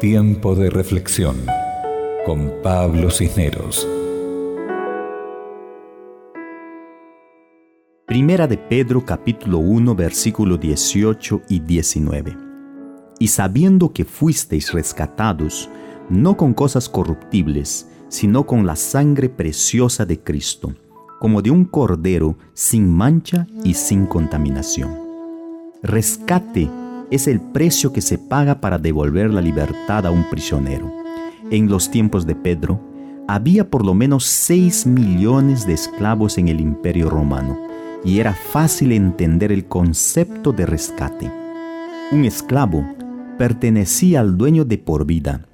Tiempo de reflexión con Pablo Cisneros. Primera de Pedro capítulo 1 versículo 18 y 19. Y sabiendo que fuisteis rescatados, no con cosas corruptibles, sino con la sangre preciosa de Cristo, como de un cordero sin mancha y sin contaminación. Rescate es el precio que se paga para devolver la libertad a un prisionero. En los tiempos de Pedro, había por lo menos 6 millones de esclavos en el imperio romano y era fácil entender el concepto de rescate. Un esclavo pertenecía al dueño de por vida.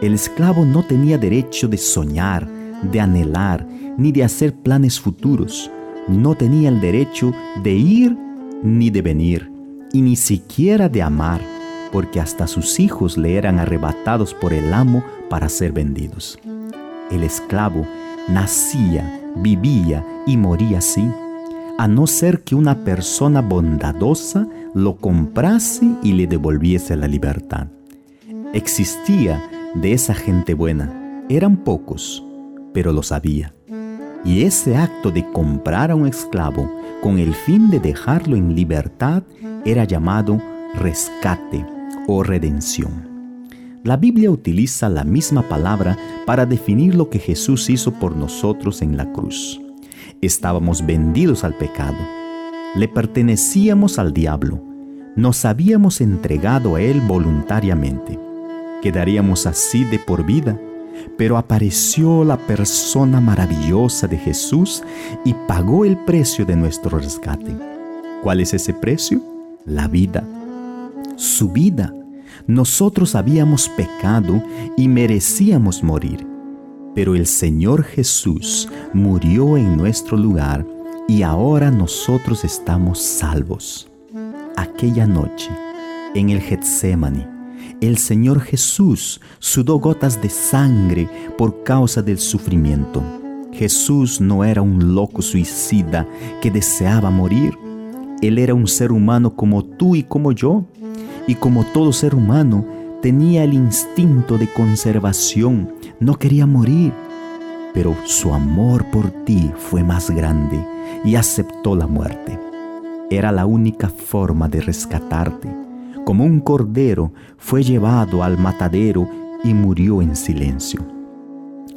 El esclavo no tenía derecho de soñar, de anhelar, ni de hacer planes futuros. No tenía el derecho de ir ni de venir y ni siquiera de amar, porque hasta sus hijos le eran arrebatados por el amo para ser vendidos. El esclavo nacía, vivía y moría así, a no ser que una persona bondadosa lo comprase y le devolviese la libertad. Existía de esa gente buena, eran pocos, pero lo sabía. Y ese acto de comprar a un esclavo con el fin de dejarlo en libertad era llamado rescate o redención. La Biblia utiliza la misma palabra para definir lo que Jesús hizo por nosotros en la cruz. Estábamos vendidos al pecado, le pertenecíamos al diablo, nos habíamos entregado a él voluntariamente. Quedaríamos así de por vida, pero apareció la persona maravillosa de Jesús y pagó el precio de nuestro rescate. ¿Cuál es ese precio? La vida, su vida. Nosotros habíamos pecado y merecíamos morir, pero el Señor Jesús murió en nuestro lugar y ahora nosotros estamos salvos. Aquella noche, en el Getsémani, el Señor Jesús sudó gotas de sangre por causa del sufrimiento. Jesús no era un loco suicida que deseaba morir él era un ser humano como tú y como yo, y como todo ser humano, tenía el instinto de conservación, no quería morir, pero su amor por ti fue más grande y aceptó la muerte. Era la única forma de rescatarte. Como un cordero fue llevado al matadero y murió en silencio.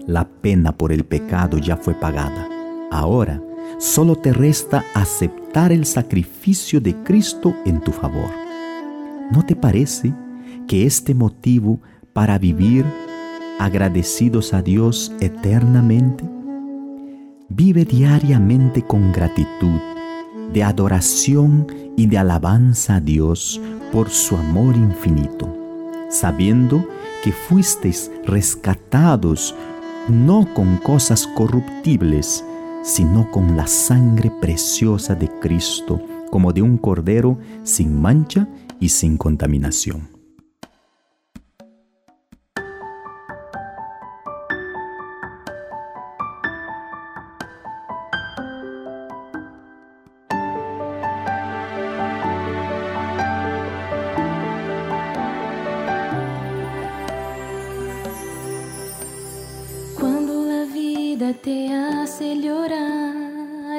La pena por el pecado ya fue pagada. Ahora, solo te resta aceptar el sacrificio de Cristo en tu favor. ¿No te parece que este motivo para vivir agradecidos a Dios eternamente? Vive diariamente con gratitud, de adoración y de alabanza a Dios por su amor infinito, sabiendo que fuisteis rescatados no con cosas corruptibles, sino con la sangre preciosa de Cristo, como de un cordero sin mancha y sin contaminación.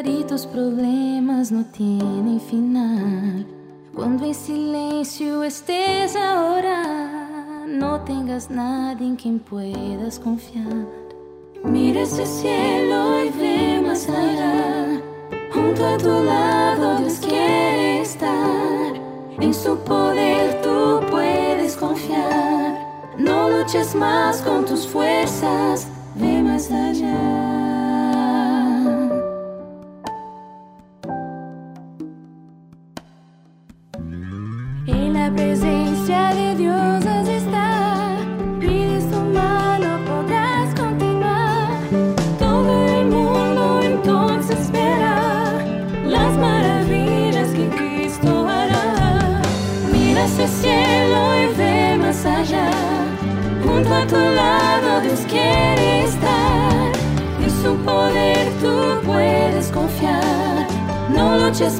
Tus problemas no tienen final. Cuando en silencio estés ahora, no tengas nadie en quien puedas confiar. Mira ese cielo y ve más allá. Junto a tu lado Dios quiere estar. En su poder tú puedes confiar. No luches más con tus fuerzas ve más allá.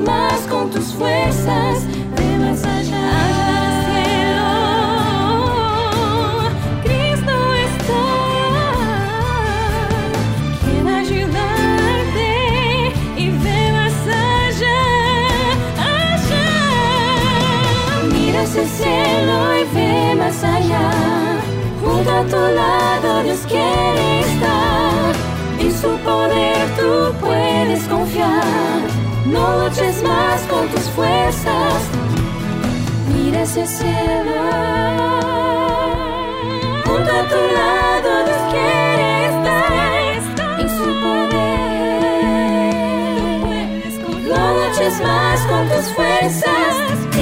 Más con tus fuerzas, allá. Junto a tu lado Dios quiere estar. En su poder tú puedes confiar. No luches más con tus fuerzas. Mira el cielo. Junto a tu lado Dios quiere estar. En su poder. No luches más con tus fuerzas.